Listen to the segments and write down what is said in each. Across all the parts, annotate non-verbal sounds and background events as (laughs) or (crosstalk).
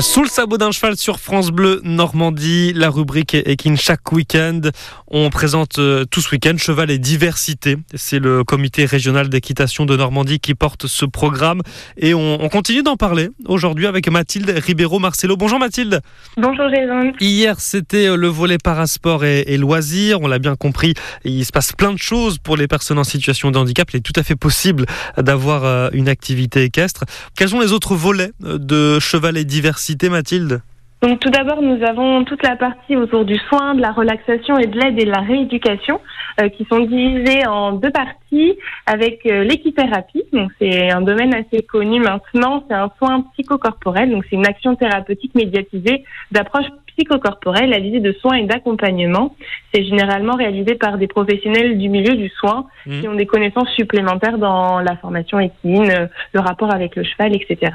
Sous le sabot d'un cheval sur France Bleu Normandie, la rubrique Equine chaque week-end. On présente euh, tout ce week-end Cheval et Diversité. C'est le comité régional d'équitation de Normandie qui porte ce programme. Et on, on continue d'en parler aujourd'hui avec Mathilde Ribeiro-Marcelo. Bonjour Mathilde. Bonjour Jason. Hier, c'était euh, le volet parasport et, et loisirs. On l'a bien compris, il se passe plein de choses pour les personnes en situation de handicap. Il est tout à fait possible d'avoir euh, une activité équestre. Quels sont les autres volets de Cheval et Diversité Mathilde donc tout d'abord, nous avons toute la partie autour du soin, de la relaxation et de l'aide et de la rééducation euh, qui sont divisées en deux parties avec euh, l'équithérapie. Donc c'est un domaine assez connu maintenant, c'est un soin psychocorporel, donc c'est une action thérapeutique médiatisée d'approche psychocorporelle à visée de soins et d'accompagnement. C'est généralement réalisé par des professionnels du milieu du soin mmh. qui ont des connaissances supplémentaires dans la formation équine, euh, le rapport avec le cheval, etc.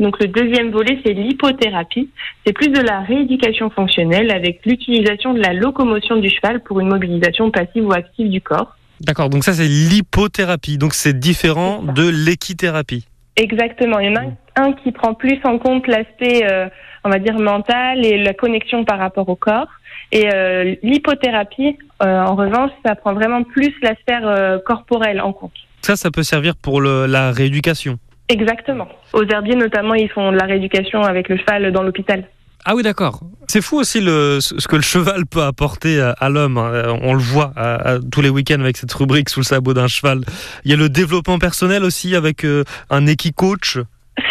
Donc le deuxième volet, c'est l'hypothérapie. C'est plus de la rééducation fonctionnelle avec l'utilisation de la locomotion du cheval pour une mobilisation passive ou active du corps. D'accord, donc ça c'est l'hypothérapie, donc c'est différent de l'équithérapie. Exactement, il y en a un qui prend plus en compte l'aspect, euh, on va dire, mental et la connexion par rapport au corps. Et euh, l'hypothérapie, euh, en revanche, ça prend vraiment plus la sphère corporelle en compte. Ça, ça peut servir pour le, la rééducation Exactement. Aux herbiers, notamment, ils font de la rééducation avec le cheval dans l'hôpital. Ah oui, d'accord. C'est fou aussi le, ce que le cheval peut apporter à, l'homme. Hein. On le voit tous les week-ends avec cette rubrique sous le sabot d'un cheval. Il y a le développement personnel aussi avec euh, un équi-coach.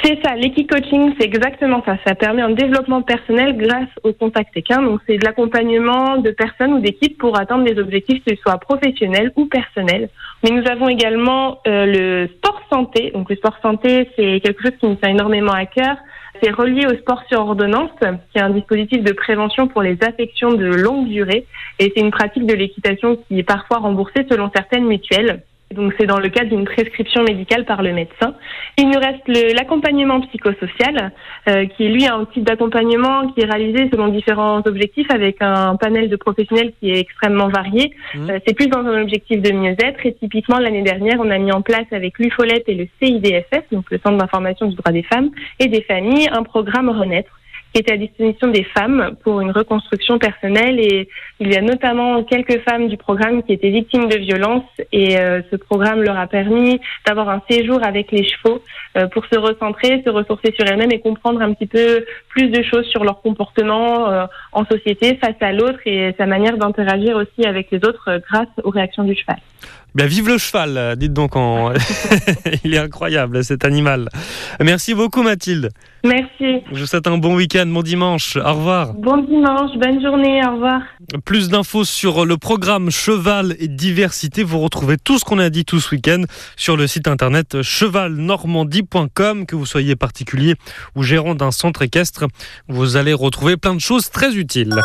C'est ça, l'équi-coaching, c'est exactement ça. Ça permet un développement personnel grâce au contact équin. Donc, c'est de l'accompagnement de personnes ou d'équipes pour atteindre des objectifs, qu'ils soient professionnels ou personnels. Mais nous avons également euh, le sport santé. Donc, le sport santé, c'est quelque chose qui nous tient énormément à cœur. C'est relié au sport sur ordonnance, qui est un dispositif de prévention pour les affections de longue durée. Et c'est une pratique de l'équitation qui est parfois remboursée selon certaines mutuelles. Donc c'est dans le cadre d'une prescription médicale par le médecin. Il nous reste l'accompagnement psychosocial, euh, qui est lui un type d'accompagnement qui est réalisé selon différents objectifs avec un panel de professionnels qui est extrêmement varié. Mmh. Euh, c'est plus dans un objectif de mieux-être et typiquement l'année dernière on a mis en place avec l'UFOLEP et le CIDFF, donc le Centre d'information du droit des femmes et des familles, un programme Renaître qui était à disposition des femmes pour une reconstruction personnelle. Et il y a notamment quelques femmes du programme qui étaient victimes de violences et euh, ce programme leur a permis d'avoir un séjour avec les chevaux euh, pour se recentrer, se ressourcer sur elles-mêmes et comprendre un petit peu plus de choses sur leur comportement euh, en société face à l'autre et sa manière d'interagir aussi avec les autres grâce aux réactions du cheval. Bien, vive le cheval, dites donc. En... (laughs) Il est incroyable cet animal. Merci beaucoup Mathilde. Merci. Je vous souhaite un bon week-end, bon dimanche. Au revoir. Bon dimanche, bonne journée, au revoir. Plus d'infos sur le programme Cheval et Diversité. Vous retrouvez tout ce qu'on a dit tout ce week-end sur le site internet chevalnormandie.com. Que vous soyez particulier ou gérant d'un centre équestre, vous allez retrouver plein de choses très utiles.